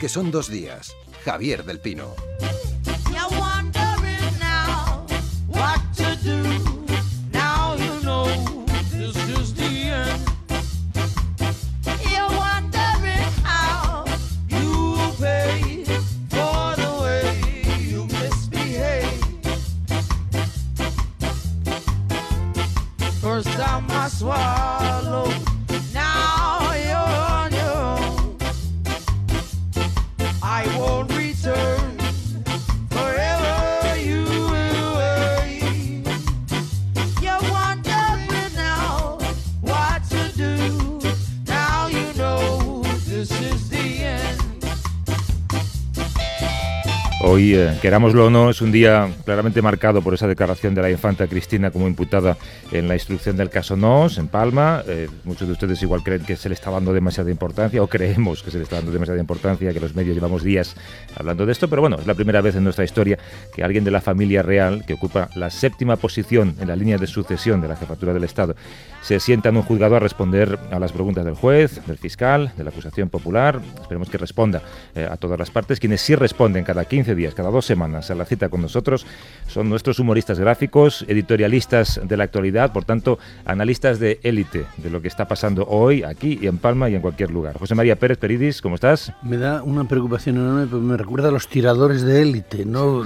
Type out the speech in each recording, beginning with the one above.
que son dos días. Javier del Pino. Hoy, eh, querámoslo o no, es un día claramente marcado por esa declaración de la infanta Cristina como imputada en la instrucción del caso Nos, en Palma. Eh, muchos de ustedes igual creen que se le está dando demasiada importancia, o creemos que se le está dando demasiada importancia, que los medios llevamos días hablando de esto, pero bueno, es la primera vez en nuestra historia que alguien de la familia real, que ocupa la séptima posición en la línea de sucesión de la jefatura del Estado, se sienta en un juzgado a responder a las preguntas del juez, del fiscal, de la acusación popular. Esperemos que responda eh, a todas las partes. Quienes sí responden cada 15 días cada dos semanas a la cita con nosotros, son nuestros humoristas gráficos, editorialistas de la actualidad, por tanto, analistas de élite de lo que está pasando hoy, aquí y en Palma y en cualquier lugar. José María Pérez Peridis, ¿cómo estás? Me da una preocupación enorme, porque me recuerda a los tiradores de élite, ¿no?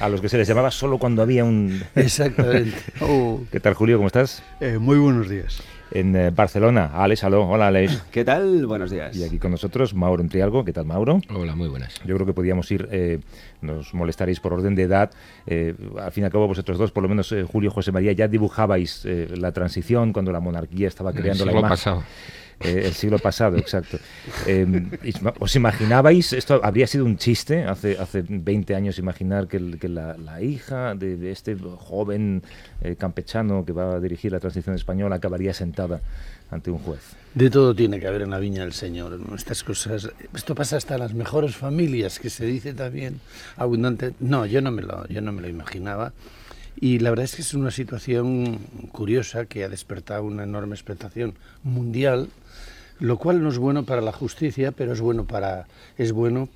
a los que se les llamaba solo cuando había un... Exactamente. Oh. ¿Qué tal, Julio? ¿Cómo estás? Eh, muy buenos días en eh, Barcelona. Alex, aló. Hola, Alex. ¿Qué tal? Buenos días. Y aquí con nosotros Mauro Entrialgo. ¿Qué tal, Mauro? Hola, muy buenas. Yo creo que podíamos ir, eh, nos molestaréis por orden de edad. Eh, al fin y al cabo, vosotros dos, por lo menos Julio José María, ya dibujabais la transición cuando la monarquía estaba creando la imagen. pasado. Eh, el siglo pasado, exacto. Em, ¿Os imaginabais, esto habría sido un chiste hace, hace 20 años, imaginar que, la, hija de, este joven eh, campechano que va a dirigir la transición española acabaría sentada ante un juez? De todo tiene que haber en la viña del Señor. Estas cosas, esto pasa hasta en las mejores familias, que se dice también abundante. No, yo no me lo, yo no me lo imaginaba. Y la verdad es que es una situación curiosa que ha despertado una enorme expectación mundial lo cual no es bueno para la justicia, pero es bueno para es bueno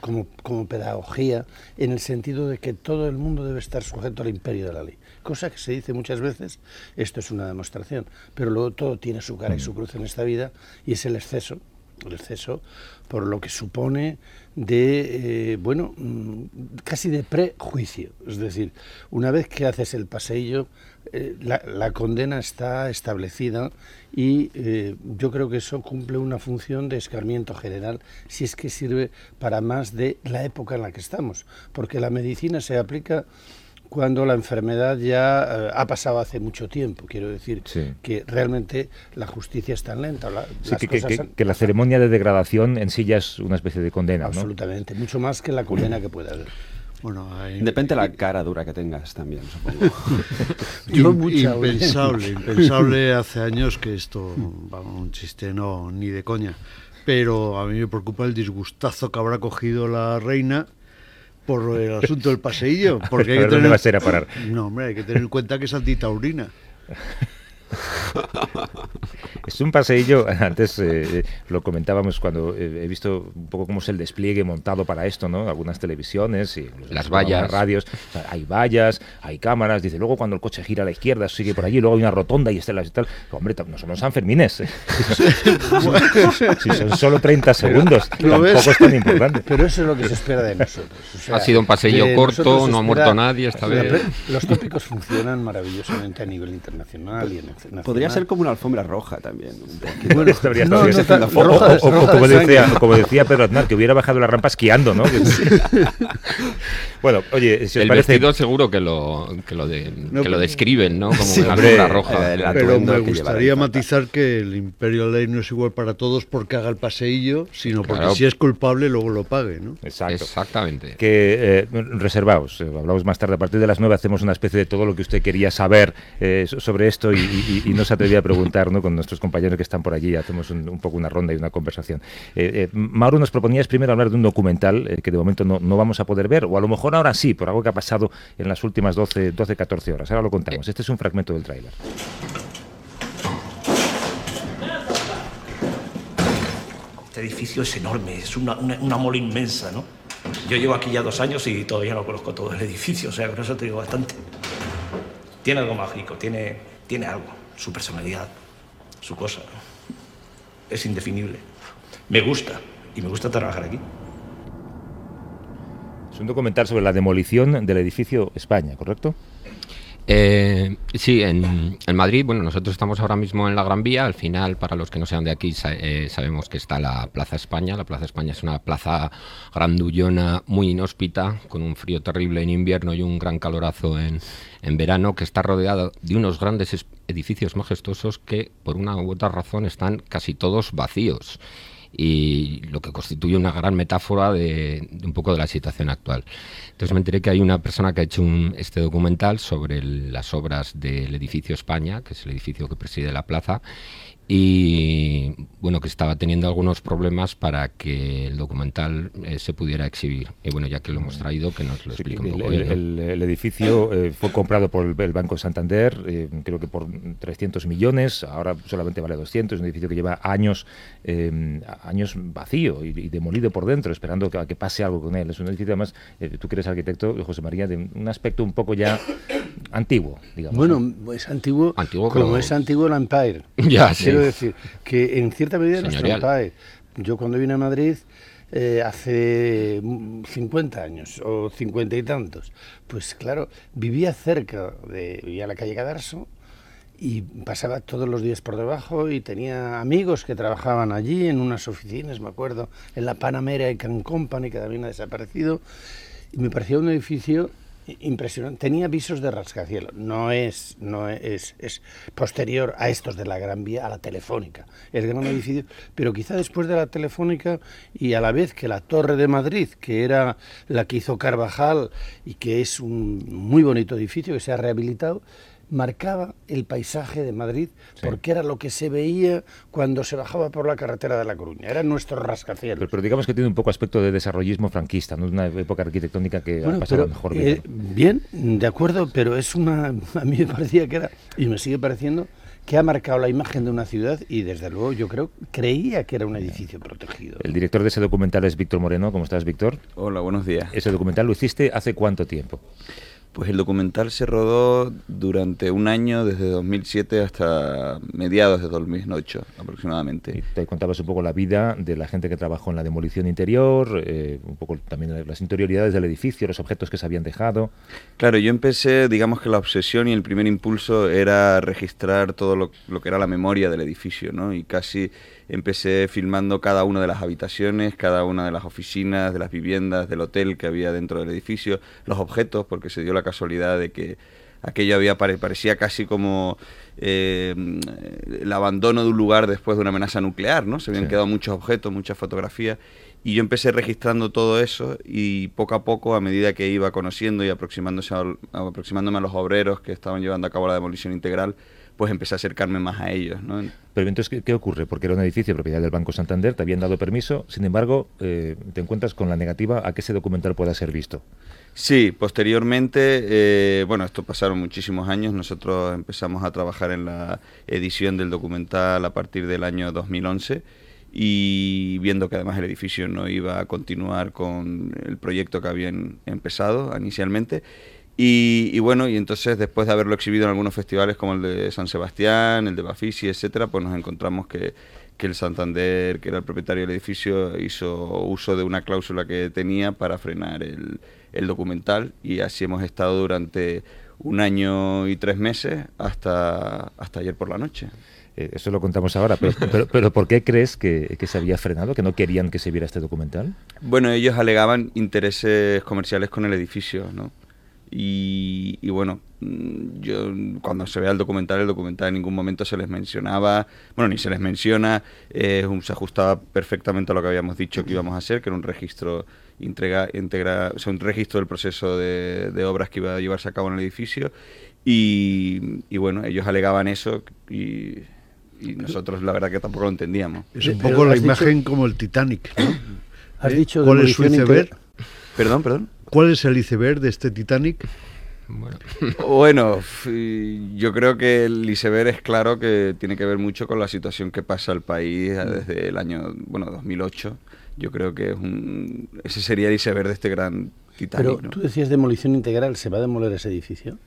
como, como pedagogía en el sentido de que todo el mundo debe estar sujeto al imperio de la ley. Cosa que se dice muchas veces, esto es una demostración, pero luego todo tiene su cara y su cruz en esta vida y es el exceso, el exceso por lo que supone de, eh, bueno, mm, casi de prejuicio. Es decir, una vez que haces el paseillo, eh, la, condena está establecida y eh, yo creo que eso cumple una función de escarmiento general si es que sirve para más de la época en la que estamos, porque la medicina se aplica cuando la enfermedad ya eh, ha pasado hace mucho tiempo. Quiero decir que realmente la justicia es tan lenta. que, la ceremonia de degradación en sí ya es una especie de condena. Absolutamente, mucho más que la condena que pueda haber. Bueno, Depende de la cara dura que tengas también, supongo. impensable, impensable hace años que esto, vamos, un chiste no, ni de coña. Pero a mí me preocupa el disgustazo que habrá cogido la reina por el asunto del paseillo. Porque hay que tener... va a parar? No, hombre, hay que tener en cuenta que es antitaurina. es un paseillo, antes eh, lo comentábamos cuando eh, he visto un poco cómo es el despliegue montado para esto, ¿no? Algunas televisiones y las vallas, radios, hay vallas, hay cámaras, dice, luego cuando el coche gira a la izquierda sigue por allí, luego hay una rotonda y estelas y tal. Hombre, no somos Sanfermines. ¿eh? si son solo 30 segundos, tampoco es tan importante. Pero eso es lo que se espera de nosotros. ha sido un paseillo corto, no ha muerto nadie esta vez. Los tópicos funcionan maravillosamente a nivel internacional y en Podría ser como una alfombra roja también. Bueno, como, decía, Pedro Aznar, que hubiera bajado la rampa esquiando, ¿no? bueno, oye, si os el vestido seguro que lo, que lo, de, que lo describen, ¿no? Como una alfombra roja. Eh, pero me gustaría matizar que el imperio de ley no es igual para todos porque haga el paseillo, sino porque si es culpable luego lo pague, ¿no? Exacto. Exactamente. Que eh, reservaos, eh, hablamos más tarde, a partir de las nueve hacemos una especie de todo lo que usted quería saber sobre esto y y, no se atrevía a preguntar con nuestros compañeros que están por allí, hacemos un, poco una ronda y una conversación. Eh, eh, Mauro, nos proponías primero hablar de un documental eh, que de momento no, no, vamos a poder ver, o a lo mejor ahora sí, por algo que ha pasado en las últimas 12, 12 14 horas. Ahora lo contamos. Este es un fragmento del tráiler. edificio es enorme, es una, una, mola inmensa, ¿no? Yo llevo aquí ya dos años y todavía no conozco todo el edificio, o sea, con eso te digo bastante. Tiene algo mágico, tiene, tiene algo, su personalidad, su cosa. Es indefinible. Me gusta, y me gusta trabajar aquí. Es un documental sobre la demolición del edificio España, ¿correcto? Eh, sí, en, Madrid, bueno, nosotros estamos ahora mismo en la Gran Vía. Al final, para los que no sean de aquí, eh, sabemos que está la Plaza España. La Plaza España es una plaza grandullona, muy inhóspita, con un frío terrible en invierno y un gran calorazo en, en verano, que está rodeada de unos grandes edificios majestuosos que, por una u otra razón, están casi todos vacíos y lo que constituye una gran metáfora de, un poco de la situación actual. Entonces me enteré que hay una persona que ha hecho un, este documental sobre las obras del edificio España, que es el edificio que preside la plaza, y bueno que estaba teniendo algunos problemas para que el documental eh, se pudiera exhibir. Y bueno ya que lo hemos traído que nos lo explique un poco el, el, edificio eh, fue comprado por el Banco Santander eh, creo que por 300 millones ahora solamente vale 200 es un edificio que lleva años años vacío y, demolido por dentro esperando que, que, pase algo con él. Es un edificio además tú que eres arquitecto José María de un aspecto un poco ya antiguo digamos bueno es antiguo, antiguo como es antiguo el Empire. Ya sí Quiero decir que en cierta medida nuestro padre, yo cuando vine a Madrid eh, hace 50 años o 50 y tantos, pues claro, vivía cerca de, vivía en la calle Cadarso y pasaba todos los días por debajo y tenía amigos que trabajaban allí en unas oficinas, me acuerdo, en la Panamera y Can Company, que también ha desaparecido, y me parecía un edificio impresionante. Tenía visos de rascacielos. No es, no es, es posterior a estos de la Gran Vía, a la Telefónica. El gran edificio, pero quizá después de la Telefónica y a la vez que la Torre de Madrid, que era la que hizo Carvajal y que es un muy bonito edificio que se ha rehabilitado, marcaba el paisaje de Madrid porque era lo que se veía cuando se bajaba por la carretera de La Coruña. Era nuestro rascacielos. Pero, digamos que tiene un poco aspecto de desarrollismo franquista, ¿no? una época arquitectónica que ha pasado mejor bien. Eh, bien, de acuerdo, pero es una. A mí me parecía que era, y me sigue pareciendo, que ha marcado la imagen de una ciudad y desde luego yo creo, creía que era un edificio protegido. El director de ese documental es Víctor Moreno. ¿Cómo estás, Víctor? Hola, buenos días. ¿Ese documental lo hiciste hace cuánto tiempo? Pues el documental se rodó durante un año, desde 2007 hasta mediados de 2008 aproximadamente. Y te contabas un poco la vida de la gente que trabajó en la demolición interior, eh, un poco también las interioridades del edificio, los objetos que se habían dejado. Claro, yo empecé, digamos que la obsesión y el primer impulso era registrar todo lo, lo que era la memoria del edificio, ¿no? Y casi empecé filmando cada una de las habitaciones, cada una de las oficinas, de las viviendas, del hotel que había dentro del edificio, los objetos, porque se dio la casualidad de que aquello había parecía casi como eh, el abandono de un lugar después de una amenaza nuclear, ¿no? Se habían quedado muchos objetos, muchas fotografías. Y yo empecé registrando todo eso y poco a poco, a medida que iba conociendo y aproximándose aproximándome a los obreros que estaban llevando a cabo la demolición integral, pues empecé a acercarme más a ellos. ¿no? Pero entonces, ¿qué, ocurre? Porque era un edificio propiedad del Banco Santander, te habían dado permiso, sin embargo, eh, te encuentras con la negativa a que ese documental pueda ser visto. Sí, posteriormente, eh, bueno, esto pasaron muchísimos años, nosotros empezamos a trabajar en la edición del documental a partir del año 2011 y viendo que además el edificio no iba a continuar con el proyecto que habían empezado inicialmente, y, bueno, y entonces después de haberlo exhibido en algunos festivales como el de San Sebastián, el de Bafisi, etcétera, pues nos encontramos que, que el Santander, que era el propietario del edificio, hizo uso de una cláusula que tenía para frenar el, el documental y así hemos estado durante un año y tres meses hasta, hasta ayer por la noche. Eh, eso lo contamos ahora, pero, pero, pero, ¿por qué crees que, que, se había frenado, que no querían que se viera este documental? Bueno, ellos alegaban intereses comerciales con el edificio, ¿no? Y, bueno, mm, yo cuando se vea el documental, el documental en ningún momento se les mencionaba, bueno, ni se les menciona, eh, se ajustaba perfectamente a lo que habíamos dicho que íbamos a hacer, que era un registro integra, integra, o un registro del proceso de, obras que iba a llevarse a cabo en el edificio. Y, bueno, ellos alegaban eso y, nosotros la verdad que tampoco lo entendíamos. Es un poco la imagen como el Titanic, ¿no? ¿Has ¿Eh? dicho ¿Cuál es su iceberg? Perdón, perdón. ¿Cuál es el iceberg de este Titanic? Bueno. Bueno, yo creo que el iceberg es claro que tiene que ver mucho con la situación que pasa el país eh, desde el año, bueno, 2008. Yo creo que es un, ese sería el iceberg de este gran Titanic. Pero ¿no? tú decías demolición integral, ¿se va a demoler ese edificio?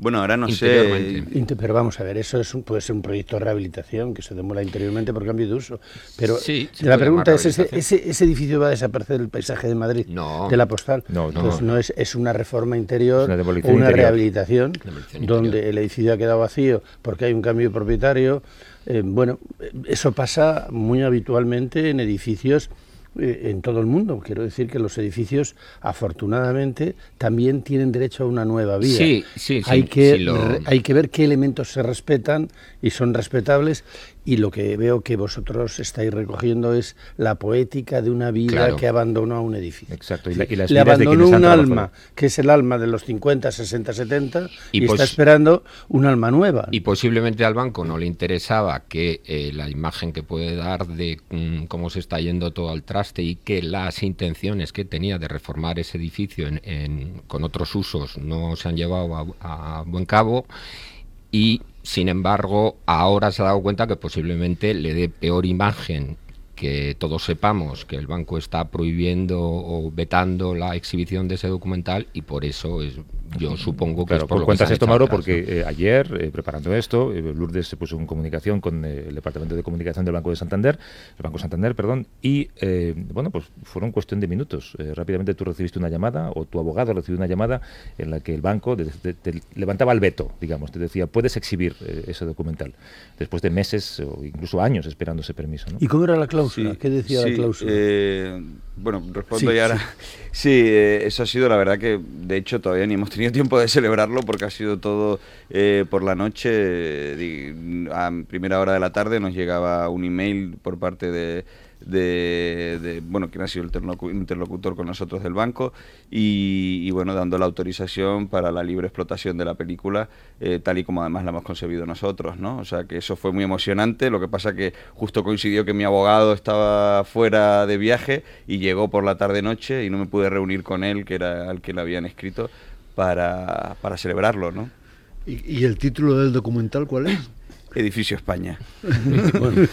Bueno, ahora no sé. Pero vamos a ver, eso es un- puede ser un proyecto de rehabilitación que se demola interiormente por cambio de uso. Pero Sí, la pregunta es, ¿ese, ese, ese edificio va a desaparecer del paisaje de Madrid? No. De la postal. No, no. Pues no es, es una reforma interior Es una interior. rehabilitación Demolición donde interior. el edificio ha quedado vacío porque hay un cambio de propietario. Eh, bueno, eh, eso pasa muy habitualmente en edificios eh, en todo el mundo. Quiero decir que los edificios, afortunadamente, también tienen derecho a una nueva vida. Sí, sí, sí, hay, que, sí lo- re- hay que ver qué elementos se respetan y son respetables. Y lo que veo que vosotros estáis recogiendo es la poética de una vida Claro. que abandonó a un edificio. Exacto, y la- y las Le de abandonó un alma, que es el alma de los 50, 60, 70, y, Y está esperando un alma nueva. Y posiblemente al banco no le interesaba que eh, la imagen que puede dar de mm, cómo se está yendo todo al traste y que las intenciones que tenía de reformar ese edificio en- en- con otros usos no se han llevado a, a buen cabo y sin embargo ahora se ha dado cuenta que posiblemente le dé peor imagen que todos sepamos que el banco está prohibiendo o vetando la exhibición de ese documental y por eso es yo supongo que Claro, es por lo que cuentas se han esto, Mauro, atrás, porque ¿no? eh, ayer, eh, preparando esto, eh, Lourdes se puso en comunicación con eh, el Departamento de Comunicación del Banco de Santander, el Banco Santander, perdón, y eh, bueno, pues fueron cuestión de minutos. Eh, rápidamente tú recibiste una llamada, o tu abogado recibió una llamada en la que el banco de- de- te levantaba el veto, digamos, te decía, puedes exhibir eh, ese documental, después de meses o incluso años esperando ese permiso. ¿no? ¿Y cómo era la cláusula? Sí, ¿Qué decía sí, la cláusula? eh, bueno, respondo Sí, ya ahora. Sí, eh, eso ha sido la verdad que de hecho todavía ni hemos tenido tiempo de celebrarlo porque ha sido todo eh, por la noche. a primera hora de la tarde nos llegaba un email por parte de, de, bueno, quien ha sido el interlocu- interlocutor con nosotros del banco y, y, bueno, dando la autorización para la libre explotación de la película eh, tal y como además la hemos concebido nosotros, ¿no? O sea que eso fue muy emocionante, lo que pasa que justo coincidió que mi abogado estaba fuera de viaje y llegó por la tarde-noche y no me pude reunir con él, que era al que le habían escrito, para, para celebrarlo, ¿no? ¿Y, y el título del documental cuál es? Edificio España. Bueno,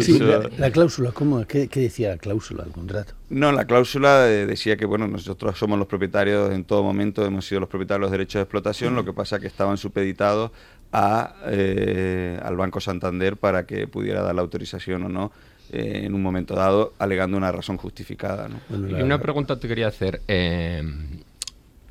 sí, la, la cláusula, ¿cómo? ¿Qué, qué decía la cláusula, el contrato? No, la cláusula eh, decía que bueno, nosotros somos los propietarios en todo momento, hemos sido los propietarios de los derechos de explotación, lo que pasa que estaban supeditados a, eh, al Banco Santander para que pudiera dar la autorización o no eh, en un momento dado, alegando una razón justificada. ¿no? Bueno, Y una pregunta te quería hacer. eh,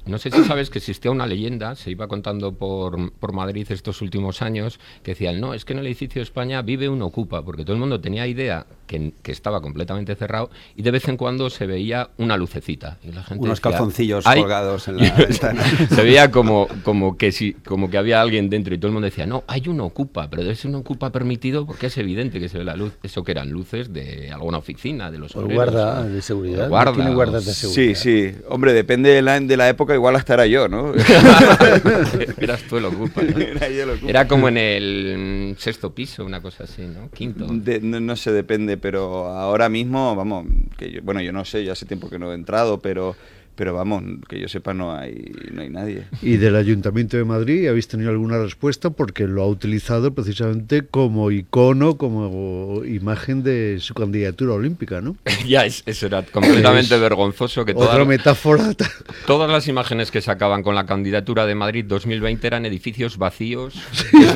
no sé si sabes que existía una leyenda, se iba contando por, por Madrid estos últimos años, que decían, no, es que en el edificio de España vive un ocupa, porque todo el mundo tenía idea que, que estaba completamente cerrado y de vez en cuando se veía una lucecita. Y la gente Unos decía, calzoncillos "Ay". colgados en la ventana. se veía como, como, que si, como que había alguien dentro y todo el mundo decía, no, hay un ocupa, pero debe ser un ocupa permitido porque es evidente que se ve la luz. Eso que eran luces de alguna oficina, de los O obreros, de seguridad. O ¿no? guarda, Tiene guardas de Sí, seguridad. sí. Hombre, depende de la, de la época, igual hasta era yo, ¿no? Eras tú el ocupa. ¿no? Era yo el ocupa. Era como en el sexto piso, una cosa así, ¿no? Quinto. De- no, no sé, depende, pero ahora mismo, vamos, que yo, bueno, yo no sé, ya hace tiempo que no he entrado, pero, pero vamos, que yo sepa no hay, no hay nadie. Y del Ayuntamiento de Madrid, ¿habéis tenido alguna respuesta? Porque lo ha utilizado precisamente como icono, como imagen de su candidatura olímpica, ¿no? ya, es- eso era completamente Es vergonzoso que Otra todas, metáfora. todas las imágenes que sacaban con la candidatura de Madrid 2020 eran edificios vacíos,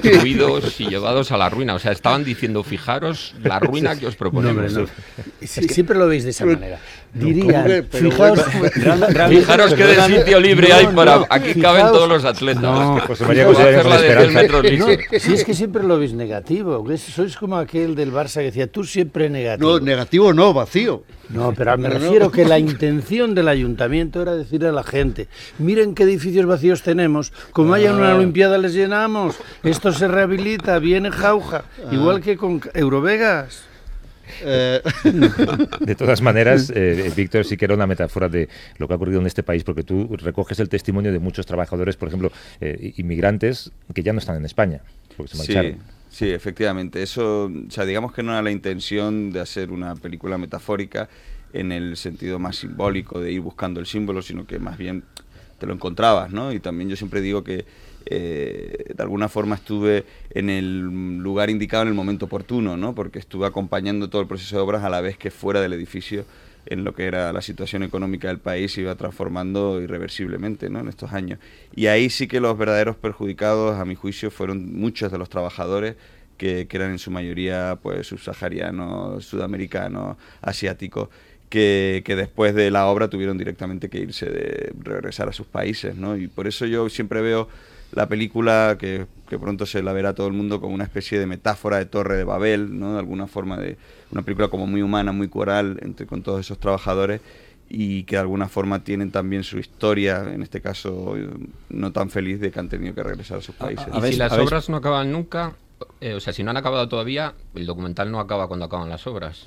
destruidos y llevados a la ruina. O sea, estaban diciendo, fijaros la ruina que os No, proponemos. hombre, no. Sí, Siempre lo veis de esa manera. No, Dirían, hombre, pero fijaos, Fijaros qué de sitio libre no, hay para... no, aquí fijaos- caben todos los atletas. No, José María Vamos a José hacerla de Esperanza. 10 metros No, lisos. si es que siempre lo veis negativo, sois como aquel del Barça que decía, tú siempre negativo. No, negativo no, vacío. No, pero me No, no. refiero que la intención del ayuntamiento era decirle a la gente, miren qué edificios vacíos tenemos, como haya Ah. una olimpiada les llenamos, esto se rehabilita, viene jauja, Ah. igual que con Eurovegas. Eh, De todas maneras, eh, Víctor, sí que era una metáfora de lo que ha ocurrido en este país, porque tú recoges el testimonio de muchos trabajadores, por ejemplo, eh, inmigrantes, que ya no están en España, porque se Sí, sí, efectivamente. Eso, o sea, digamos que no era la intención de hacer una película metafórica en el sentido más simbólico de ir buscando el símbolo, sino que más bien te lo encontrabas, ¿no? Y también yo siempre digo que eh, de alguna forma estuve en el lugar indicado en el momento oportuno, ¿no? Porque estuve acompañando todo el proceso de obras a la vez que fuera del edificio en lo que era la situación económica del país se iba transformando irreversiblemente ¿no? en estos años. Y ahí sí que los verdaderos perjudicados, a mi juicio, fueron muchos de los trabajadores que, eran en su mayoría pues, subsaharianos, sudamericanos, asiáticos. Que, que, después de la obra tuvieron directamente que irse de regresar a sus países, ¿no? Y por eso yo siempre veo la película que, que, pronto se la verá todo el mundo como una especie de metáfora de Torre de Babel, ¿no? De alguna forma de una película como muy humana, muy coral entre con todos esos trabajadores y que de alguna forma tienen también su historia, en este caso no tan feliz de que han tenido que regresar a sus países. A, a, y si las obras no acaban nunca, eh, o sea, si no han acabado todavía, el documental no acaba cuando acaban las obras.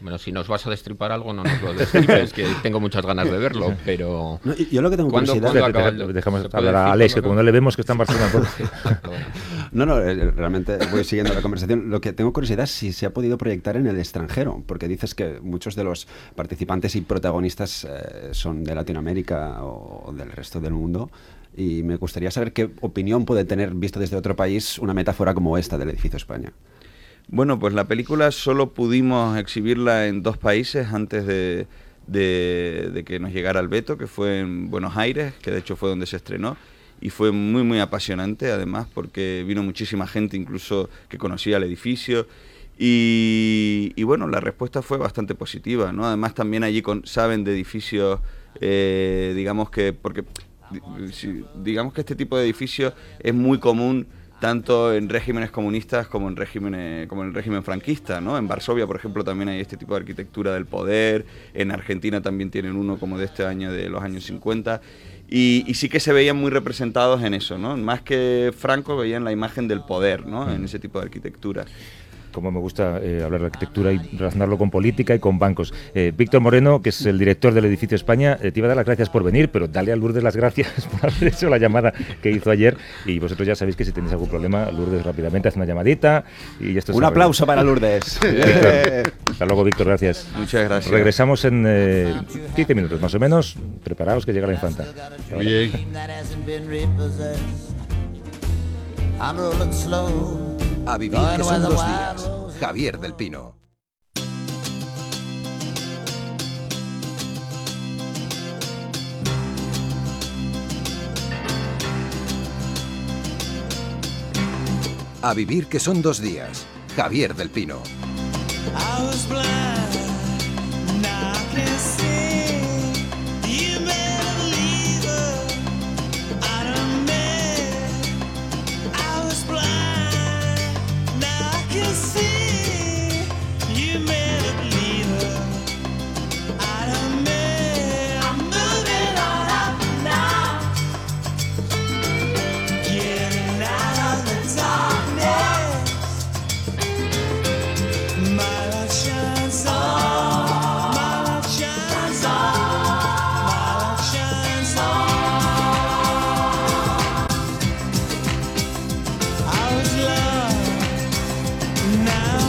Bueno, si nos vas a destripar algo, no nos lo destripes, que tengo muchas ganas de verlo, pero... No, yo lo que tengo curiosidad... ¿cuándo acaba el... Dejamos hablar a Alex, que como no le vemos que está en Barcelona... no, no, realmente voy siguiendo la conversación. Lo que tengo curiosidad es si se ha podido proyectar en el extranjero, porque dices que muchos de los participantes y protagonistas eh, son de Latinoamérica o del resto del mundo, y me gustaría saber qué opinión puede tener, visto desde otro país, una metáfora como esta del edificio España. Bueno, pues la película solo pudimos exhibirla en dos países antes de, de, que nos llegara el veto, que fue en Buenos Aires, que de hecho fue donde se estrenó, y fue muy, muy apasionante además, porque vino muchísima gente incluso que conocía el edificio, y, y bueno, la respuesta fue bastante positiva, ¿no? Además también allí con, saben de edificios, eh, digamos que, porque digamos que este tipo de edificios es muy común tanto en regímenes comunistas como en regímenes como en el régimen franquista, ¿no? En Varsovia, por ejemplo, también hay este tipo de arquitectura del poder, en Argentina también tienen uno como de este año de los años 50 y, y sí que se veían muy representados en eso, ¿no? Más que Franco veían la imagen del poder, ¿no? En ese tipo de arquitectura como me gusta eh, hablar de arquitectura y relacionarlo con política y con bancos. Eh, Víctor Moreno, que es el director del edificio España, eh, te iba a dar las gracias por venir, pero dale a Lourdes las gracias por haber hecho la llamada que hizo ayer. Y vosotros ya sabéis que si tenéis algún problema, Lourdes rápidamente hace una llamadita. y esto Un aplauso para Lourdes. Víctor, hasta luego, Víctor, gracias. Muchas gracias. Regresamos en 15 minutos más o menos. Preparaos que llega la infanta. Bien. A vivir que son dos días. Javier del Pino. A vivir que son dos días. Javier del Pino.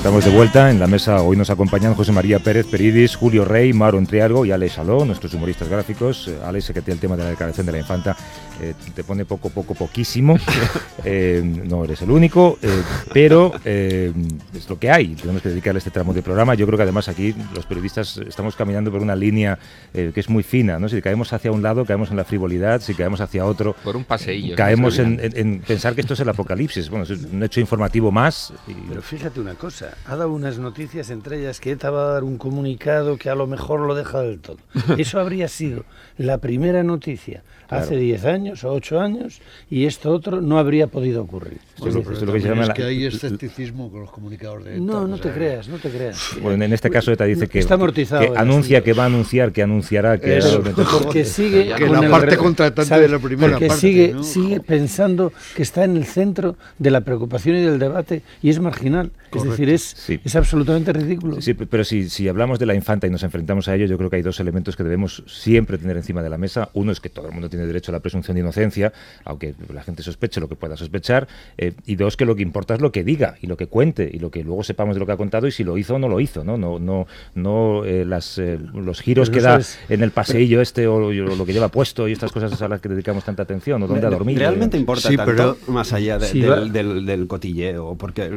Estamos de vuelta en la mesa. Hoy nos acompañan José María Pérez Peridis, Julio Rey, Mauro Entriargo y Alex Saló, nuestros humoristas gráficos. Eh, Alex, que tiene el tema de la declaración de la infanta, eh, te pone poco, poco, poquísimo. eh, no eres el único, eh, pero eh, es lo que hay. Tenemos que dedicarle este tramo de programa. Yo creo que además aquí los periodistas estamos caminando por una línea que es muy fina. ¿no? Si caemos hacia un lado, caemos en la frivolidad. Si caemos hacia otro, por un paseillo. Caemos en, en, en, pensar que esto es el apocalipsis. Bueno, es un hecho informativo más. Y... Pero fíjate una cosa ha dado unas noticias, entre ellas que ETA va a dar un comunicado que a lo mejor lo deja del todo. Eso habría sido la primera noticia claro. hace 10 años o 8 años y esto otro no habría podido ocurrir. Bueno, es, es, lo que, es la... que hay escepticismo con los comunicadores de ETA. No, no te creas, no te creas. Bueno, en este caso ETA dice que, está amortizado que anuncia que va a anunciar, que anunciará, que... Eso, porque sigue... Que la parte contratante ¿sabes? de la primera porque parte. sigue, ¿no? sigue pensando que está en el centro de la preocupación y del debate y es marginal. Correcto. Es decir, es es, es absolutamente ridículo. Sí, pero si, si hablamos de la infanta y nos enfrentamos a ello, yo creo que hay dos elementos que debemos siempre tener encima de la mesa. Uno es que todo el mundo tiene derecho a la presunción de inocencia, aunque la gente sospeche lo que pueda sospechar. Eh, y dos, que lo que importa es lo que diga y lo que cuente y lo que luego sepamos de lo que ha contado y si lo hizo o no lo hizo, ¿no? No, no, no eh, las, eh, los giros que da en el paseillo este o, lo que lleva puesto y estas cosas a las que dedicamos tanta atención o dónde ha dormido. Realmente importa tanto más allá del, del, del, cotilleo, porque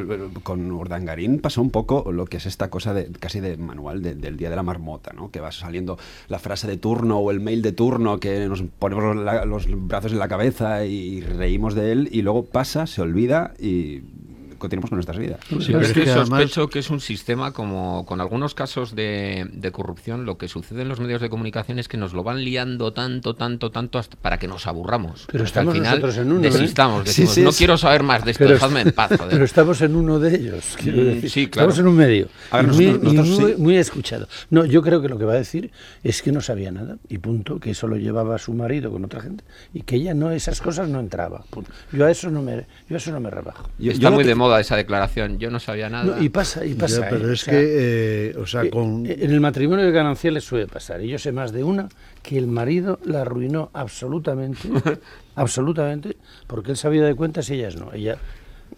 con Urdangarín pasó un poco lo que es esta cosa de casi de manual del día de la marmota, ¿no? Que va saliendo la frase de turno o el mail de turno que nos ponemos los brazos en la cabeza y reímos de él y luego pasa, se olvida y continuamos con nuestras vidas. Sí, pero es que, sospecho que es un sistema como con algunos casos de, corrupción, lo que sucede en los medios de comunicación es que nos lo van liando tanto, tanto, tanto hasta para que nos aburramos. Pero estamos al final en uno, ¿eh? decimos, no quiero saber más de esto, dejadme en paz. Pero estamos en uno de ellos, mm, Sí, claro. Estamos en un medio. muy, muy, escuchado. No, yo creo que lo que va a decir es que no sabía nada y punto, que eso lo llevaba su marido con otra gente y que ella no esas cosas no entraba. Yo a eso no me yo a eso no me rebajo. Está muy de moda esa declaración. Yo no sabía nada. y pasa, y pasa. pero es que, eh, o sea, con... En el matrimonio de gananciales suele pasar. Y yo sé más de una que el marido la arruinó absolutamente, absolutamente, porque él sabía de cuentas y ellas no. Ella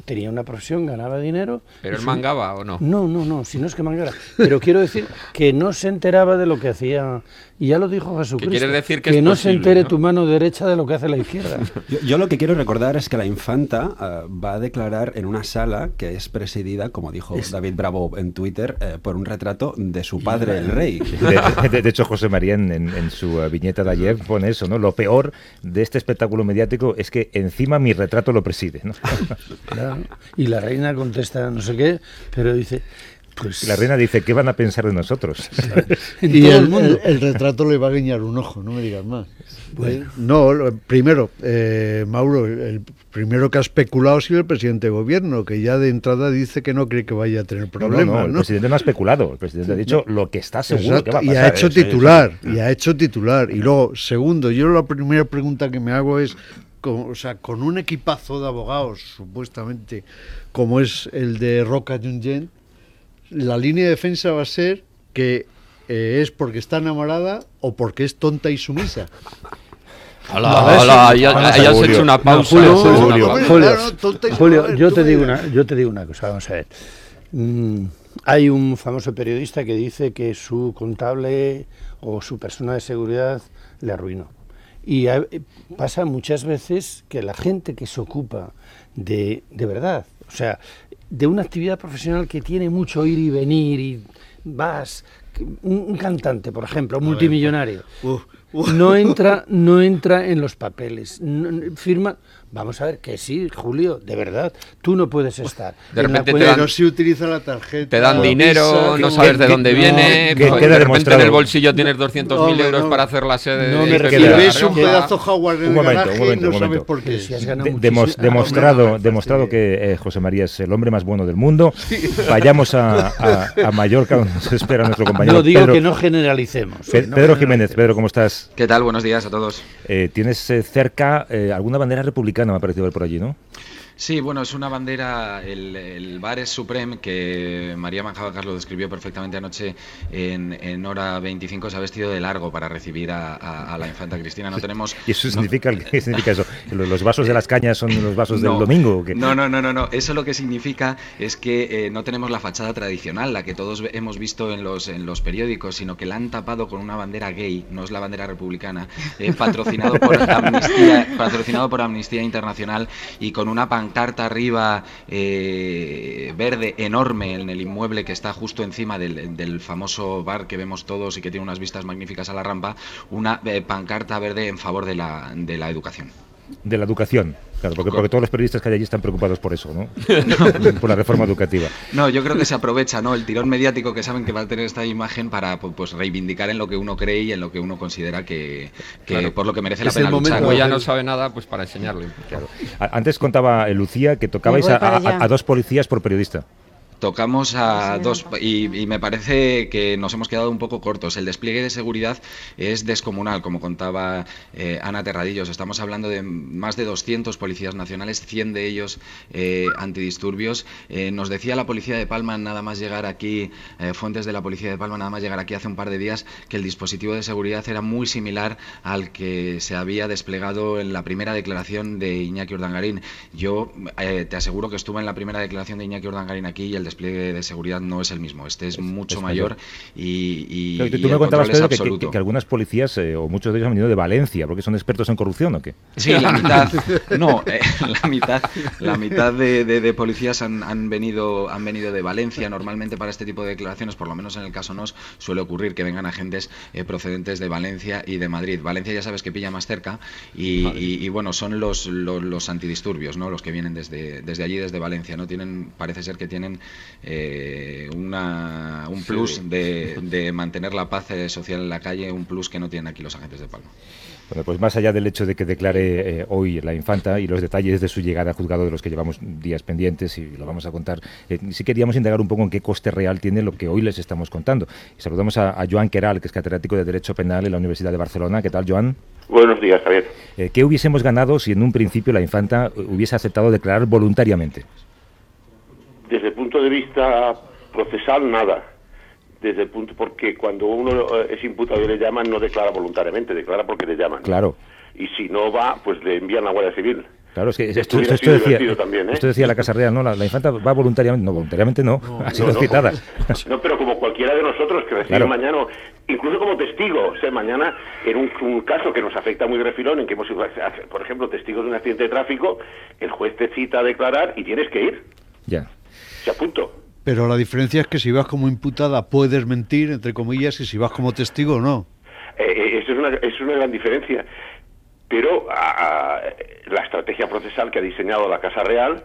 tenía una profesión, ganaba dinero. ¿Pero él mangaba o no? No, no, no, si no es que mangara. Pero quiero decir que no se enteraba de lo que hacía. Y ya lo dijo Jesucristo. quiere decir que, no se entere tu mano derecha de lo que hace la izquierda. Yo, lo que quiero recordar es que la infanta eh, va a declarar en una sala que es presidida, como dijo David Bravo en Twitter, eh, por un retrato de su padre, el rey. De, hecho, José María en, su eh, viñeta de ayer pone eso, ¿no? Lo peor de este espectáculo mediático es que encima mi retrato lo preside, ¿no? Y la reina contesta no sé qué, pero dice, pues... La reina dice, ¿qué van a pensar de nosotros? y el, retrato le va a guiñar un ojo, no me digas más. Eh, no, primero, eh, Mauro, el primero que ha especulado ha sido el presidente de gobierno, que ya de entrada dice que no cree que vaya a tener problemas. No, el presidente no ha especulado, el presidente ha dicho lo que está seguro que va a pasar. Y ha hecho titular, y ha hecho titular. Y luego, segundo, yo la primera pregunta que me hago es, con, o sea, con un equipazo de abogados, supuestamente, como es el de Roca Jungen, la línea de defensa va a ser que eh, es porque está enamorada o porque es tonta y sumisa. Hola, hola, ya, has hecho una pausa. Julio, yo te digo una, yo te digo una cosa, vamos a ver. Mm, hay un famoso periodista que dice que su contable o su persona de seguridad le arruinó. Y pasa muchas veces que la gente que se ocupa de, de verdad, o sea, de una actividad profesional que tiene mucho ir y venir y vas, un, cantante, por ejemplo, multimillonario, no entra, no entra en los papeles, firma, Vamos a ver que sí, Julio, de verdad, tú no puedes estar. De repente te dan, si utiliza la tarjeta. Te dan dinero, no sabes de dónde viene. que, de repente en el bolsillo tienes 200.000 euros para hacer la sede. No me ves un pedazo Howard en un momento, un momento, no sabes por qué. demostrado demostrado que eh, José María es el hombre más bueno del mundo. Vayamos a, a, Mallorca, donde nos espera nuestro compañero. No digo que no generalicemos. Pedro Jiménez, Pedro, ¿cómo estás? ¿Qué tal? Buenos días a todos. Eh, ¿Tienes eh, cerca alguna bandera republicana? me ha parecido ver por allí, ¿no? Sí, bueno, es una bandera, el, bar es Supreme, que María Manjaba lo describió perfectamente anoche en, hora 25, se ha vestido de largo para recibir a, la infanta Cristina. No tenemos... ¿Y eso significa, qué significa eso? ¿Los vasos de las cañas son los vasos del domingo? No, no, no, no, no. Eso lo que significa es que eh, no tenemos la fachada tradicional, la que todos hemos visto en los, en los periódicos, sino que la han tapado con una bandera gay, no es la bandera republicana, eh, patrocinado, por Amnistía, patrocinado por Amnistía Internacional y con una pan carta arriba eh, verde enorme en el inmueble que está justo encima del, famoso bar que vemos todos y que tiene unas vistas magníficas a la rampa, una eh, pancarta verde en favor de la, de la educación. De la educación. Claro, porque, porque, todos los periodistas que hay allí están preocupados por eso, ¿no? por la reforma educativa. No, yo creo que se aprovecha, ¿no? El tirón mediático que saben que va a tener esta imagen para pues reivindicar en lo que uno cree y en lo que uno considera que, por lo que merece la pena luchar. Como ya no sabe nada, pues para enseñarle. Antes contaba Lucía que tocabais a, dos policías por periodista. Tocamos a dos y, y, me parece que nos hemos quedado un poco cortos. El despliegue de seguridad es descomunal, como contaba eh, Ana Terradillos. Estamos hablando de más de 200 policías nacionales, 100 de ellos eh, antidisturbios. Eh, nos decía la policía de Palma nada más llegar aquí, fuentes de la policía de Palma nada más llegar aquí hace un par de días, que el dispositivo de seguridad era muy similar al que se había desplegado en la primera declaración de Iñaki Urdangarín. Yo te aseguro que estuve en la primera declaración de Iñaki Urdangarín aquí y el despliegue de seguridad no es el mismo. Este es mucho mayor y, y, Pero tú, y tú me contabas Pedro, que, absoluto. que- que algunas policías eh, o muchos de ellos han venido de Valencia porque son expertos en corrupción o qué. Sí, la mitad. No, eh, la mitad, la mitad de, de- de policías han, han venido, han venido de Valencia. Normalmente para este tipo de declaraciones, por lo menos en el caso NOS, suele ocurrir que vengan agentes eh, procedentes de Valencia y de Madrid. Valencia ya sabes que pilla más cerca y, y- y, bueno, son los, los, los antidisturbios, ¿no? Los que vienen desde, desde allí, desde Valencia, ¿no? Tienen, parece ser que tienen eh, una, un plus de, de mantener la paz eh, social en la calle, un plus que no tienen aquí los agentes de Palma. Bueno, pues más allá del hecho de que declare eh, hoy la infanta y los detalles de su llegada al juzgado de los que llevamos días pendientes y lo vamos a contar, eh, sí queríamos indagar un poco en qué coste real tiene lo que hoy les estamos contando. Y saludamos a, a Joan Queral, que es catedrático de Derecho Penal en la Universidad de Barcelona. ¿Qué tal, Joan? Buenos días, Javier. Eh, ¿Qué hubiésemos ganado si en un principio la infanta hubiese aceptado declarar voluntariamente? Desde el punto de vista procesal, nada. Desde el punto, porque cuando uno eh, es imputado y le llaman, no declara voluntariamente, declara porque le llaman. Claro. Y si no va, pues le envían la Guardia Civil. Claro, es que esto, Esto hubiera esto sido decía, divertido también, ¿eh? esto decía la Casa Real, ¿no? La, la infanta va voluntariamente, no, voluntariamente no, ha sido No, no, citada. No, pero como cualquiera de nosotros que recibe Claro. mañana, incluso como testigo, o sea, mañana en un, un caso que nos afecta muy de refilón, en que hemos sido, por ejemplo, testigos de un accidente de tráfico, el juez te cita a declarar y tienes que ir. Ya. Apunto. Pero la diferencia es que si vas como imputada puedes mentir, entre comillas, y si vas como testigo no. Eh, eh, eso es una, es una gran diferencia. Pero a- a- la estrategia procesal que ha diseñado la Casa Real,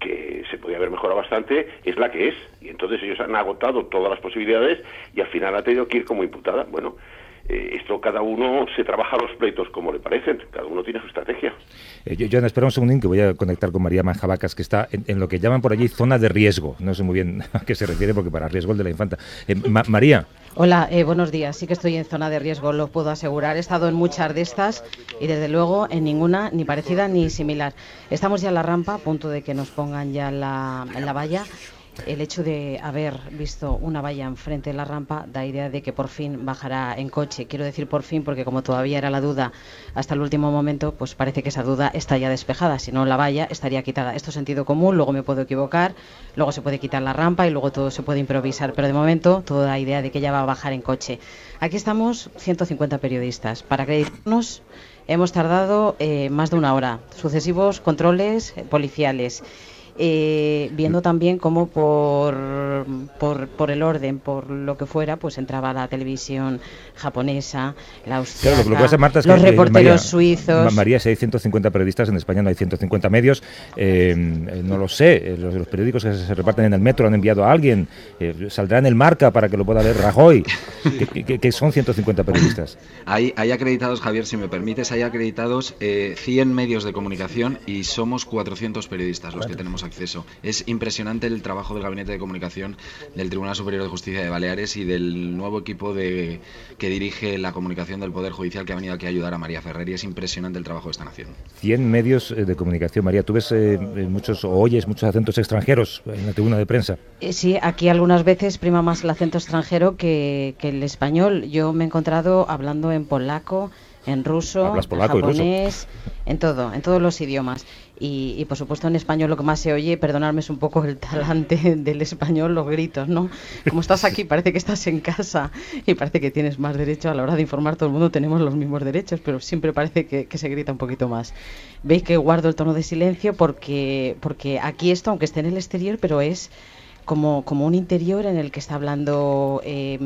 que se podía haber mejorado bastante, es la que es. Y entonces ellos han agotado todas las posibilidades y al final ha tenido que ir como imputada. Bueno, eh, esto cada uno se trabaja los pleitos como le parecen, cada uno tiene su estrategia. Eh, yo, Joan, espera un segundín que voy a conectar con María Manjabacas, que está en, en lo que llaman por allí zona de riesgo. No sé muy bien a qué se refiere, porque para riesgo el de la infanta. Eh, Ma- María, Hola, eh, buenos días. Sí que estoy en zona de riesgo, lo puedo asegurar. He estado en muchas de estas y desde luego en ninguna ni parecida ni similar. Estamos ya en la rampa, a punto de que nos pongan ya la, en la valla. El hecho de haber visto una valla enfrente de la rampa da idea de que por fin bajará en coche. Quiero decir por fin porque como todavía era la duda hasta el último momento, pues parece que esa duda está ya despejada. Si no, la valla estaría quitada. Esto es sentido común, luego me puedo equivocar, luego se puede quitar la rampa y luego todo se puede improvisar. Pero de momento, toda la idea de que ya va a bajar en coche. Aquí estamos 150 periodistas. Para acreditarnos hemos tardado eh, más de una hora. Sucesivos controles eh, policiales. Eh, viendo también cómo por, por, por el orden, por lo que fuera, pues entraba la televisión japonesa, la claro, austriaca, lo, lo que pasa, Marta, es los que, eh, reporteros María, suizos. Ma- María, si hay 150 periodistas, en España no hay 150 medios. eh, no lo sé. eh, Los, los periódicos que se reparten en el metro han enviado a alguien. eh, saldrá en el marca para que lo pueda leer Rajoy. que, que- que son 150 periodistas. Hay, hay acreditados, Javier, si me permites, hay acreditados eh, 100 medios de comunicación y somos 400 periodistas los que tenemos acceso. Es impresionante el trabajo del Gabinete de Comunicación del Tribunal Superior de Justicia de Baleares y del nuevo equipo de, que dirige la comunicación del Poder Judicial que ha venido aquí a ayudar a María Ferrer y es impresionante el trabajo que están haciendo. 100 medios eh, de comunicación. María, tú ves eh, eh, muchos, o oyes muchos acentos extranjeros en la tribuna de prensa. Sí, aquí algunas veces prima más el acento extranjero que, que el español. Yo me he encontrado hablando en polaco, en ruso, en japonés, en todo, en todos los idiomas. Y, y, por supuesto en español lo que más se oye, perdonadme es un poco el talante del español, los gritos, ¿no? Como estás aquí parece que estás en casa y parece que tienes más derecho a la hora de informar, todo el mundo tenemos los mismos derechos, pero siempre parece que, que se grita un poquito más. Veis que guardo el tono de silencio porque, porque aquí esto, aunque esté en el exterior, pero es como, como un interior en el que está hablando eh,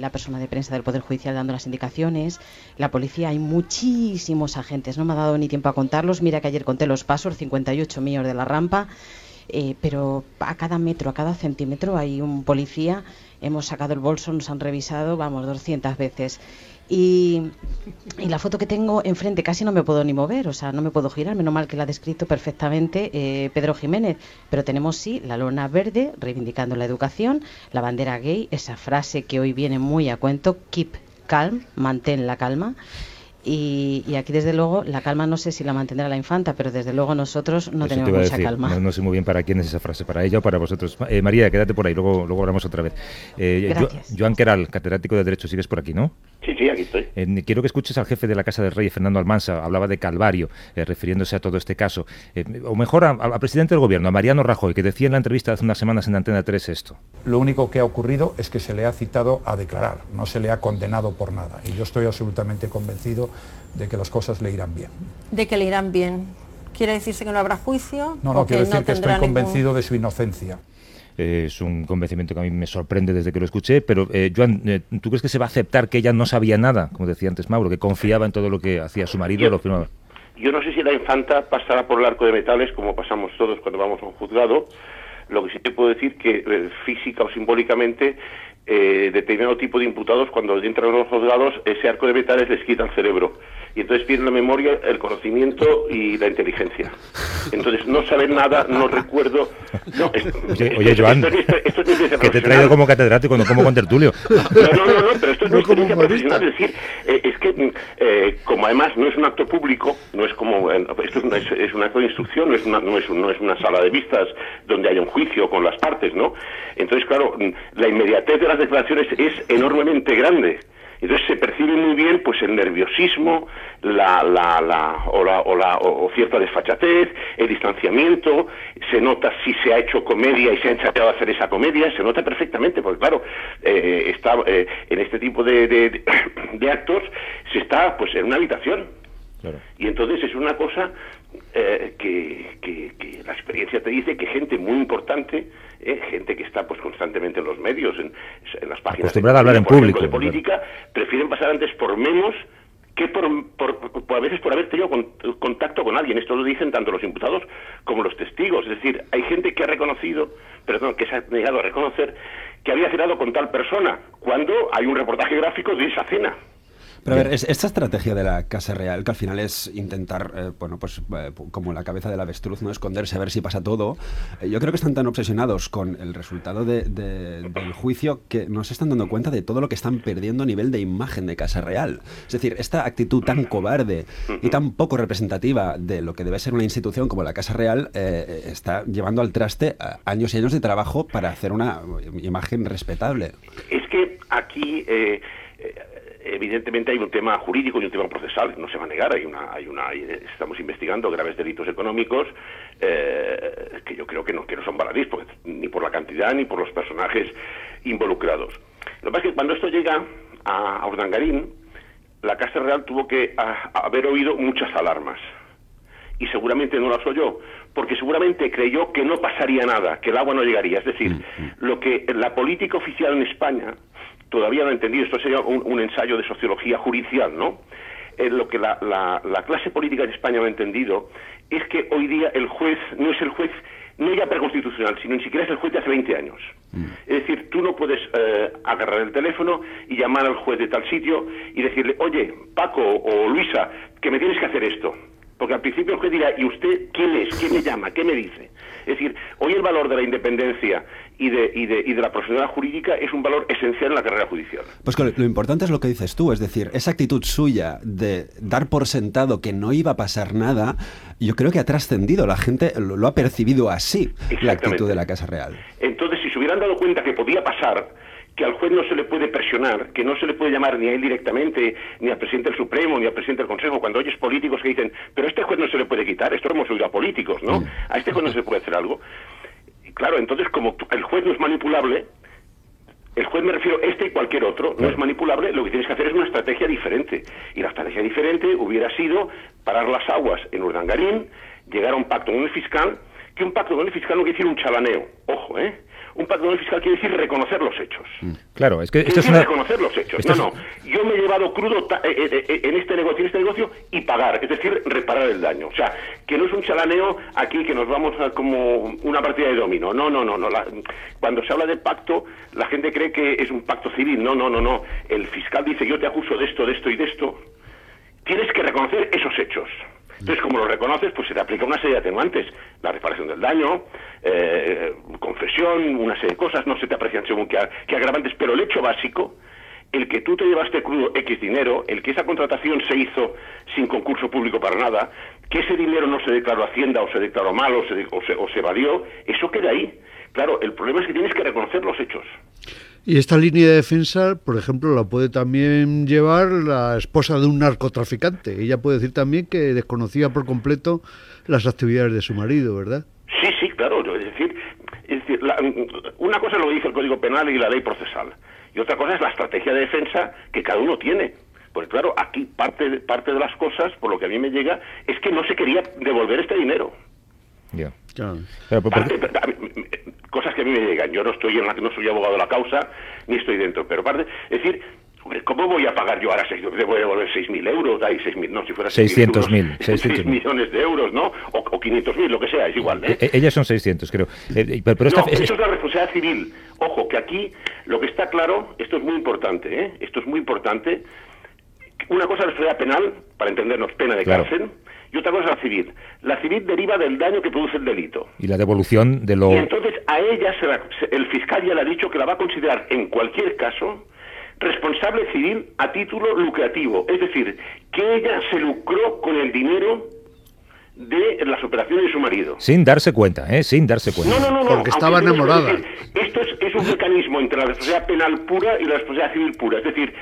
la persona de prensa del Poder Judicial dando las indicaciones, la policía, hay muchísimos agentes, no me ha dado ni tiempo a contarlos, mira que ayer conté los pasos, 58 míos de la rampa, eh, pero a cada metro, a cada centímetro hay un policía, hemos sacado el bolso, nos han revisado, vamos, 200 veces. Y, y la foto que tengo enfrente casi no me puedo ni mover, o sea, no me puedo girar, menos mal que la ha descrito perfectamente eh, Pedro Jiménez. Pero tenemos sí la lona verde reivindicando la educación, la bandera gay, esa frase que hoy viene muy a cuento, keep calm, mantén la calma. Y, y aquí, desde luego, la calma no sé si la mantendrá la infanta, pero desde luego nosotros no Eso tenemos mucha calma. No, no sé muy bien para quién es esa frase, para ella o para vosotros. Eh, María, quédate por ahí, luego, luego hablamos otra vez. Eh, Gracias. Joan Queral, catedrático de Derecho, sigues por aquí, ¿no? Sí, sí, aquí estoy. Eh, quiero que escuches al jefe de la Casa del Rey, Fernando Almansa, hablaba de calvario, eh, refiriéndose a todo este caso. Eh, o mejor, al presidente del gobierno, a Mariano Rajoy, que decía en la entrevista hace unas semanas en Antena 3 esto. Lo único que ha ocurrido es que se le ha citado a declarar, no se le ha condenado por nada. Y yo estoy absolutamente convencido de que las cosas le irán bien. de que le irán bien. ¿Quiere decirse que no habrá juicio? No, no, quiero decir no que estoy ningún- convencido de su inocencia. Eh, es un convencimiento que a mí me sorprende desde que lo escuché, pero eh, Joan, eh, ¿tú crees que se va a aceptar que ella no sabía nada, como decía antes Mauro, que confiaba en todo lo que hacía su marido? Yo- Lo firmaba? Yo no sé si la infanta pasará por el arco de metales como pasamos todos cuando vamos a un juzgado. Lo que sí te puedo decir que eh, física o simbólicamente eh, determinado tipo de imputados cuando entran los juzgados ese arco de metales les quita el cerebro y entonces pierden la memoria, el conocimiento y la inteligencia. Entonces no saben nada, no recuerdo. No, es- Oye, esto- oye, esto- Joan, esto- esto- que te he traído como catedrático, no como con tertulio. No, no, no, no, pero esto es una experiencia profesional. Es decir, eh, es que, mm, eh, como además no es un acto público, no es como. eh, esto es, una- es- es un acto de instrucción, no es, una, no, es, un- no es una sala de vistas donde haya un juicio con las partes, ¿no? Entonces, claro, mm, la inmediatez de las declaraciones es enormemente grande. Entonces se percibe muy bien pues el nerviosismo, la, la, la, o, la, o, la- o- cierta desfachatez, el distanciamiento, se nota si se ha hecho comedia y se ha ensayado a hacer esa comedia, se nota perfectamente, porque claro, eh, está, eh, en este tipo de, de- de actos se está pues en una habitación. Y entonces es una cosa eh, que, que- que la experiencia te dice que gente muy importante, eh, gente que está pues constantemente en los medios, en, en las páginas de Acostumbrada a hablar en por ejemplo, público, de política, prefieren pasar antes por memos que por, por- por- a veces por haber tenido con- contacto con alguien. Esto lo dicen tanto los imputados como los testigos. Es decir, hay gente que ha reconocido, perdón, que se ha negado a reconocer que había cenado con tal persona cuando hay un reportaje gráfico de esa cena. Pero a ver, es- esta estrategia de la Casa Real, que al final es intentar, eh, bueno, pues eh, como la cabeza del avestruz, no esconderse a ver si pasa todo, eh, yo creo que están tan obsesionados con el resultado de- de- del juicio que no se están dando cuenta de todo lo que están perdiendo a nivel de imagen de Casa Real. Es decir, esta actitud tan cobarde y tan poco representativa de lo que debe ser una institución como la Casa Real eh, está llevando al traste a años y años de trabajo para hacer una imagen respetable. Es que aquí, eh, eh, evidentemente, hay un tema jurídico y un tema procesal, no se va a negar. Hay una, hay una, hay- estamos investigando graves delitos económicos eh, que yo creo que no, que no son baladís, ni por la cantidad ni por los personajes involucrados. Lo que pasa es que cuando esto llega a, a Urdangarín, la Casa Real tuvo que ah, haber oído muchas alarmas y seguramente no las oyó, porque seguramente creyó que no pasaría nada, que el agua no llegaría. Es decir, lo que la política oficial en España todavía no ha entendido, esto sería un, un ensayo de sociología judicial, ¿no? Eh, lo que la, la- la clase política de España no ha entendido es que hoy día el juez no es el juez, no ya preconstitucional, sino ni siquiera es el juez de hace 20 años. Es decir, tú no puedes eh, agarrar el teléfono y llamar al juez de tal sitio y decirle, oye, Paco o Luisa, que me tienes que hacer esto. Porque al principio el juez dirá, ¿y usted quién es? ¿Quién me llama? ¿Qué me dice? Es decir, hoy el valor de la independencia y de, y de, y de la profesionalidad jurídica es un valor esencial en la carrera judicial. Pues lo importante es lo que dices tú, es decir, esa actitud suya de dar por sentado que no iba a pasar nada, yo creo que ha trascendido, la gente lo, lo ha percibido así, la actitud de la Casa Real. Entonces, si se hubieran dado cuenta que podía pasar, que al juez no se le puede presionar, que no se le puede llamar ni a él directamente, ni al presidente del Supremo, ni al presidente del Consejo, cuando oyes políticos que dicen, pero a este juez no se le puede quitar, esto lo hemos oído a políticos, ¿no? A este juez no se le puede hacer algo. Y claro, entonces como el juez no es manipulable, el juez me refiero este y cualquier otro, no es manipulable, lo que tienes que hacer es una estrategia diferente. Y la estrategia diferente hubiera sido parar las aguas en Urdangarín, llegar a un pacto con el fiscal, que un pacto con el fiscal no quiere decir un chalaneo. Ojo, ¿eh? Un el fiscal quiere decir reconocer los hechos. Claro, es que Es esto es una... reconocer los hechos. esto No, es- no. Yo me he llevado crudo ta- eh, eh, eh, en este negocio, en este negocio y pagar, es decir, reparar el daño. O sea, que no es un chalaneo aquí que nos vamos a como una partida de dominó. No, no, no, no. La- cuando se habla de pacto, la gente cree que es un pacto civil. No, no, no, no. El fiscal dice yo te acuso de esto, de esto y de esto. Tienes que reconocer esos hechos. Entonces, como lo reconoces, pues se te aplica una serie de atenuantes. La reparación del daño, eh, confesión, una serie de cosas, no se te aprecian según qué, agravantes, pero el hecho básico, el que tú te llevaste crudo X dinero, el que esa contratación se hizo sin concurso público para nada, que ese dinero no se declaró Hacienda o se declaró mal o se, o se, o se eso queda ahí. Claro, el problema es que tienes que reconocer los hechos. Y esta línea de defensa, por ejemplo, la puede también llevar la esposa de un narcotraficante. Ella puede decir también que desconocía por completo las actividades de su marido, ¿verdad? Sí, sí, claro. Es decir, es la- una cosa es lo que dice el Código Penal y la ley procesal, y otra cosa es la estrategia de defensa que cada uno tiene. Pues claro, aquí parte, parte de las cosas, por lo que a mí me llega, es que no se quería devolver este dinero. Ya. Claro. Claro, porque- Parte- a mí- cosas que a mí me llegan. Yo no estoy en la, no soy abogado de la causa, ni estoy dentro. Pero parte, es decir, ¿cómo voy a pagar yo ahora seis, debo devolver 6.000 euros? Ay, 6.000, no, si fuera 600.000, euros, 600.000. 6 millones de euros, ¿no? O, o 500.000, lo que sea, es igual, ¿eh? E- Ellas son 600, creo. Eh, eh, pero pero esta- no, es- eso es la responsabilidad civil. Ojo, que aquí lo que está claro, esto es muy importante, ¿eh? Esto es muy importante. Una cosa es la responsabilidad penal, para entendernos, pena de Claro. cárcel, y otra cosa es la civil. La civil deriva del daño que produce el delito. y la devolución de lo... Y entonces a ella se la- se- el fiscal ya le ha dicho que la va a considerar en cualquier caso responsable civil a título lucrativo. Es decir, que ella se lucró con el dinero de las operaciones de su marido. Sin darse cuenta, ¿eh? Sin darse cuenta. No, no, no, no. Porque estaba enamorada. es decir, Esto es, es un mecanismo entre la responsabilidad penal pura y la responsabilidad civil pura. Es decir,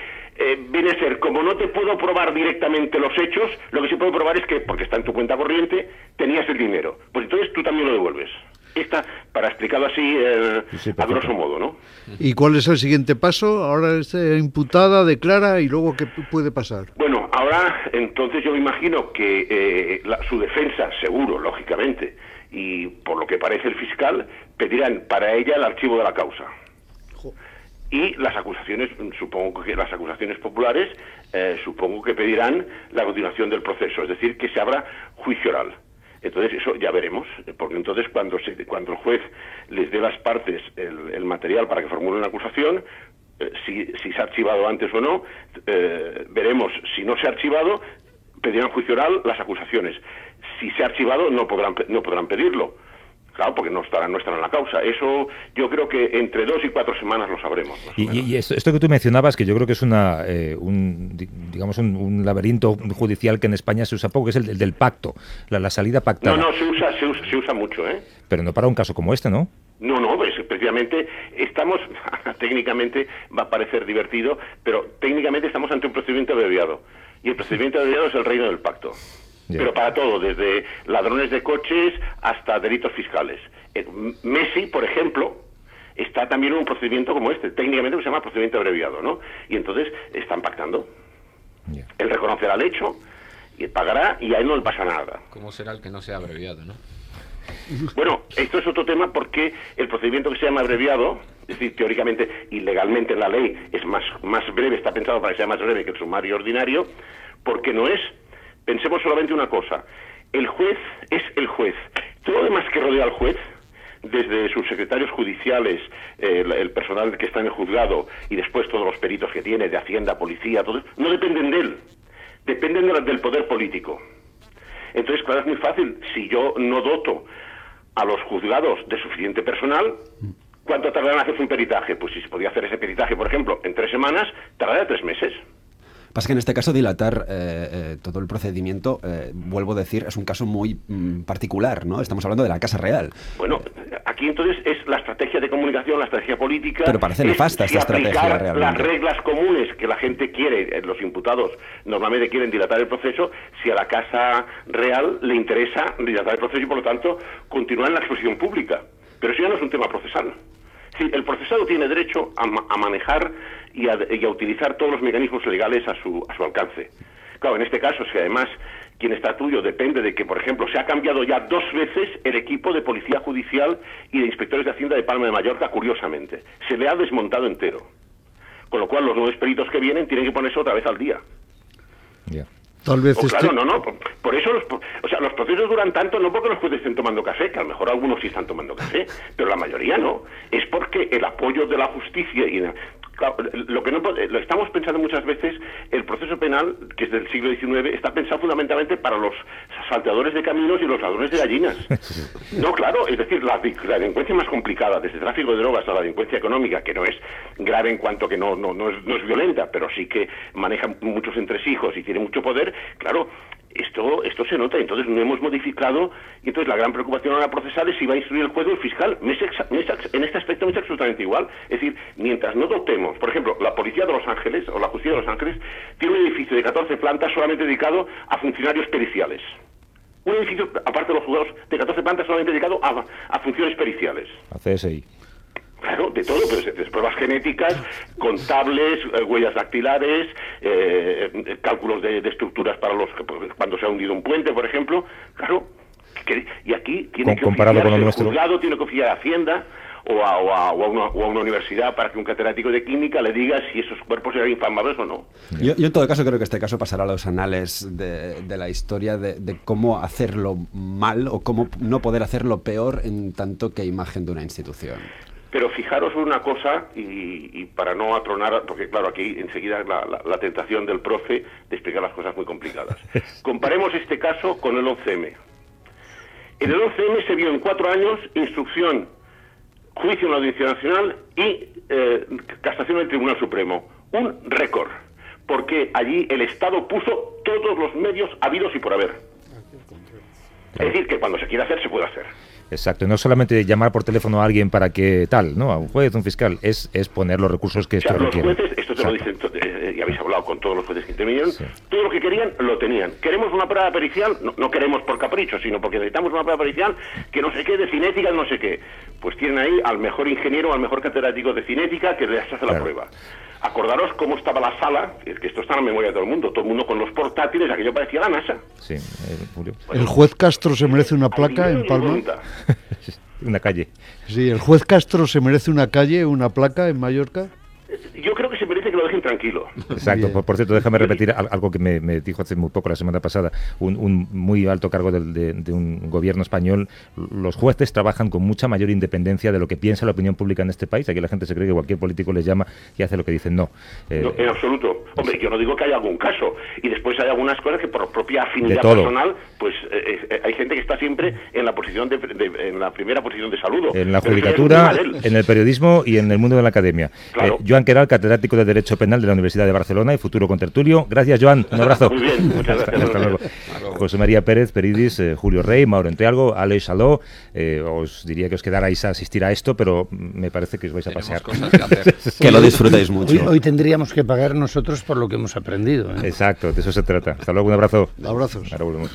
eh, viene a ser, como no te puedo probar directamente los hechos, lo que sí puedo probar es que, porque está en tu cuenta corriente, tenías el dinero. Pues entonces tú también lo devuelves. Esta, para explicarlo así, eh, a grosso modo, ¿no? ¿Y cuál es el siguiente paso? Ahora está imputada, declara y luego qué pu- puede pasar. Bueno, ahora entonces yo me imagino que eh, la- su defensa, seguro, lógicamente, y por lo que parece el fiscal, pedirán para ella el archivo de la causa. Y las acusaciones, supongo que las acusaciones populares, eh, supongo que pedirán la continuación del proceso, es decir, que se abra juicio oral. Entonces eso ya veremos, porque entonces cuando, se, cuando el juez les dé las partes el, material para que formulen una acusación, eh, si, si se ha archivado antes o no, eh, veremos si no se ha archivado, pedirán juicio oral las acusaciones. Si se ha archivado no podrán, no podrán pedirlo. Claro, porque no estarán, no estarán en la causa. Eso yo creo que entre dos y cuatro semanas lo sabremos. Y, esto, esto que tú mencionabas, que yo creo que es una, eh, un, di- digamos un, un laberinto judicial que en España se usa poco, que es el, el del pacto, la, la salida No, pactada. no, se usa, se usa, se usa mucho, ¿eh? Pero no para un caso como este, ¿no? No, no, pues precisamente estamos, técnicamente va a parecer divertido, pero técnicamente estamos ante un procedimiento abreviado. Y el procedimiento abreviado es el reino del pacto. Pero para todo, desde ladrones de coches hasta delitos fiscales. Eh, Messi, por ejemplo, está también en un procedimiento como este, técnicamente se llama procedimiento abreviado, ¿no? Y entonces están pactando. Él reconocerá el hecho, y pagará y a él no le pasa nada. ¿Cómo será el que no sea abreviado, no? Bueno, esto es otro tema porque el procedimiento que se llama abreviado, es decir, teóricamente y legalmente en la ley es más, más breve, está pensado para que sea más breve que el sumario ordinario, porque no es, pensemos solamente una cosa, el juez es el juez. Todo lo demás que rodea al juez, desde sus secretarios judiciales, eh, el, personal que está en el juzgado y después todos los peritos que tiene, de Hacienda, Policía, todo no dependen de él, dependen de del poder político. Entonces, claro, es muy fácil. Si yo no doto a los juzgados de suficiente personal, ¿cuánto tardarán en hacer un peritaje? Pues si se podía hacer ese peritaje, por ejemplo, en tres semanas, tardará tres meses. Pasa que en este caso dilatar eh, eh, todo el procedimiento, eh, vuelvo a decir, es un caso muy mm, particular, ¿no? Estamos hablando de la Casa Real. Bueno, aquí entonces es la estrategia de comunicación, la estrategia política. Pero parece es nefasta si esta estrategia realmente. Las reglas comunes que la gente quiere, eh, los imputados normalmente quieren dilatar el proceso, si a la Casa Real le interesa dilatar el proceso y por lo tanto continuar en la exposición pública. Pero eso ya no es un tema procesal. Sí, el procesado tiene derecho a, a manejar y a, y a utilizar todos los mecanismos legales a su, a su alcance. Claro, en este caso, si además quien está tuyo depende de que, por ejemplo, se ha cambiado ya dos veces el equipo de Policía Judicial y de Inspectores de Hacienda de Palma de Mallorca, curiosamente. Se le ha desmontado entero. Con lo cual, los nuevos peritos que vienen tienen que ponerse otra vez al día. Tal vez O este- claro, no, no. Por, por eso los, o sea, los procesos duran tanto no porque los jueces estén tomando café, que a lo mejor algunos sí están tomando café, pero la mayoría no. Es porque el apoyo de la justicia y claro, lo que no lo estamos pensando muchas veces el proceso penal que es del siglo XIX está pensado fundamentalmente para los salteadores de caminos y los ladrones de gallinas. No, claro, es decir, la, delincuencia más complicada, desde tráfico de drogas a la delincuencia económica, que no es grave en cuanto que no, no, no, es, no es violenta, pero sí que maneja muchos entresijos y tiene mucho poder, claro, esto, esto se nota, entonces no hemos modificado, y entonces la gran preocupación ahora procesal es si va a instruir el juez o el fiscal. En este aspecto me es absolutamente igual. Es decir, mientras no dotemos, por ejemplo, la Policía de Los Ángeles o la Justicia de Los Ángeles tiene un edificio de 14 plantas solamente dedicado a funcionarios periciales. Un edificio, aparte de los juzgados, de 14 plantas solamente dedicado a, a funciones periciales. A CSI. Claro, de todo, pues, de pruebas genéticas, contables, eh, huellas dactilares, eh, cálculos de, de estructuras para los que- pues, cuando se ha hundido un puente, por ejemplo. Claro, que- y aquí tiene que comparado con el nuestro. juzgado, tiene que oficiar a Hacienda o a, o a- o a una, o a una universidad para que un catedrático de química le diga si esos cuerpos eran infamables o no. Yo, yo en todo caso creo que este caso pasará a los anales de, de la historia de, de cómo hacerlo mal o cómo no poder hacerlo peor en tanto que imagen de una institución. Pero fijaros una cosa, y, y para no atronar, porque claro, aquí enseguida la, la- la tentación del profe de explicar las cosas muy complicadas. Comparemos este caso con el 11M. En el 11M se vio en cuatro años instrucción, juicio en la Audiencia Nacional y eh, casación en el Tribunal Supremo. Un récord, porque allí el Estado puso todos los medios habidos y por haber. Es decir, que cuando se quiera hacer, se puede hacer. Exacto, no solamente llamar por teléfono a alguien para que tal, ¿no? A un juez, un fiscal, es, es poner los recursos que O sea, esto los requiere. jueces, esto te lo dicen, to- eh, y habéis hablado con todos los jueces que intervinieron, todo lo que querían lo tenían. ¿Queremos una prueba pericial? No, no queremos por capricho, sino porque necesitamos una prueba pericial que no sé qué, de cinética, no sé qué. Pues tienen ahí al mejor ingeniero, al mejor catedrático de cinética que les hace la prueba. Acordaros cómo estaba la sala, que que esto está en la memoria de todo el mundo, todo el mundo con los portátiles, aquello parecía la NASA. Sí, eh, Julio. El juez Castro se merece una placa en Palma. Una calle. Sí, el juez Castro se merece una calle, una placa en Mallorca. Yo que lo dejen tranquilo. Exacto, por, por cierto, déjame repetir al- algo que me, me dijo hace muy poco, la semana pasada, un, un muy alto cargo de, de un gobierno español. Los jueces trabajan con mucha mayor independencia de lo que piensa la opinión pública en este país. Aquí la gente se cree que cualquier político les llama y hace lo que dicen. No. Eh, No, en absoluto. Hombre, yo no digo que haya algún caso. Y después hay algunas cosas que por propia afinidad personal, pues eh, eh, hay gente que está siempre en la posición de, de- en la primera posición de saludo. en la judicatura, en el periodismo y en el mundo de la academia. Claro. Eh, Joan Queral, catedrático de Derecho Penal de la Universidad de Barcelona y futuro contertulio. Gracias, Joan. Un abrazo. Muy bien, muchas Hasta- gracias. hasta luego. José María Pérez, Peridis, eh, Julio Rey, Mauro Entealgo, Alex Saló. Eh, os diría que os quedarais a asistir a esto, pero me parece que os vais a pasear. Que lo disfrutéis mucho. Hoy, hoy tendríamos que pagar nosotros por lo que hemos aprendido. ¿eh? Exacto, de eso se trata. Hasta luego, un abrazo. Abrazos. Ahora volvemos.